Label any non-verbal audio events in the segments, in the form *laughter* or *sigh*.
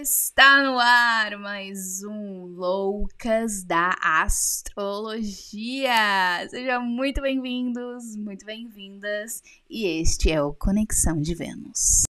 Está no ar mais um Loucas da Astrologia. Sejam muito bem-vindos, muito bem-vindas. E este é o Conexão de Vênus.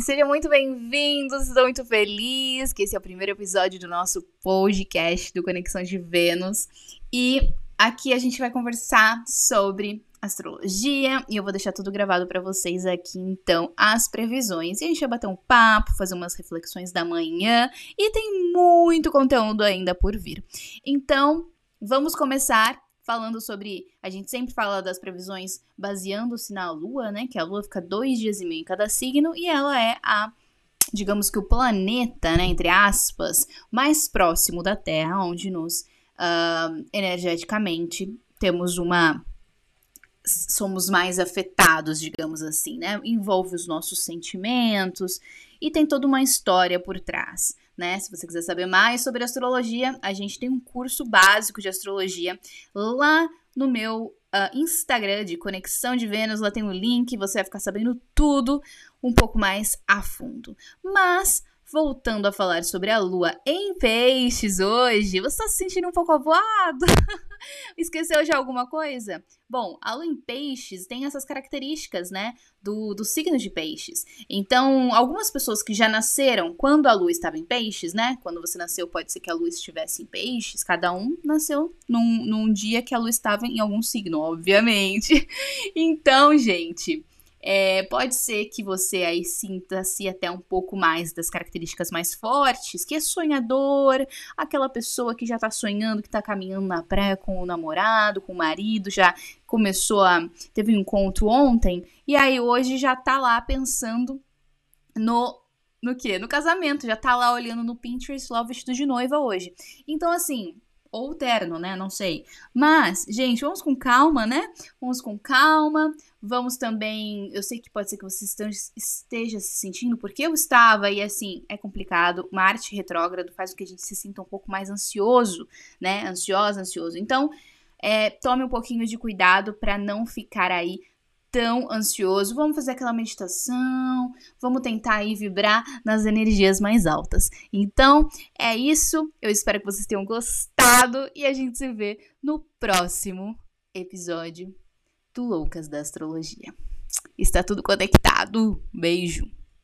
Sejam muito bem-vindos, estou muito feliz que esse é o primeiro episódio do nosso podcast do Conexão de Vênus. E aqui a gente vai conversar sobre astrologia e eu vou deixar tudo gravado para vocês aqui então as previsões. E a gente vai bater um papo, fazer umas reflexões da manhã e tem muito conteúdo ainda por vir. Então, vamos começar falando sobre. A gente sempre fala das previsões baseando-se na Lua, né? Que a Lua fica dois dias e meio em cada signo e ela é a. Digamos que o planeta, né, entre aspas, mais próximo da Terra, onde nos uh, energeticamente temos uma somos mais afetados, digamos assim, né? Envolve os nossos sentimentos e tem toda uma história por trás né? Se você quiser saber mais sobre astrologia, a gente tem um curso básico de astrologia lá no meu uh, Instagram de Conexão de Vênus. Lá tem o um link, você vai ficar sabendo tudo um pouco mais a fundo. Mas voltando a falar sobre a lua em peixes hoje, você está se sentindo um pouco avoado? *laughs* Esqueceu de alguma coisa? Bom, a lua em peixes tem essas características, né? Do, do signo de peixes. Então, algumas pessoas que já nasceram quando a lua estava em peixes, né? Quando você nasceu, pode ser que a lua estivesse em peixes. Cada um nasceu num, num dia que a lua estava em algum signo, obviamente. *laughs* Então, gente. É, pode ser que você aí sinta-se até um pouco mais das características mais fortes, que é sonhador, aquela pessoa que já tá sonhando, que tá caminhando na praia com o namorado, com o marido, já começou a. teve um encontro ontem, e aí hoje já tá lá pensando no. No quê? No casamento, já tá lá olhando no Pinterest lá o vestido de noiva hoje. Então, assim, ou terno, né? Não sei. Mas, gente, vamos com calma, né? Vamos com calma. Vamos também. Eu sei que pode ser que você esteja se sentindo, porque eu estava, e assim, é complicado. Marte retrógrado faz com que a gente se sinta um pouco mais ansioso, né? Ansiosa, ansioso. Então, é, tome um pouquinho de cuidado para não ficar aí tão ansioso, vamos fazer aquela meditação, vamos tentar aí vibrar nas energias mais altas. Então, é isso. Eu espero que vocês tenham gostado e a gente se vê no próximo episódio do Loucas da Astrologia. Está tudo conectado. Beijo.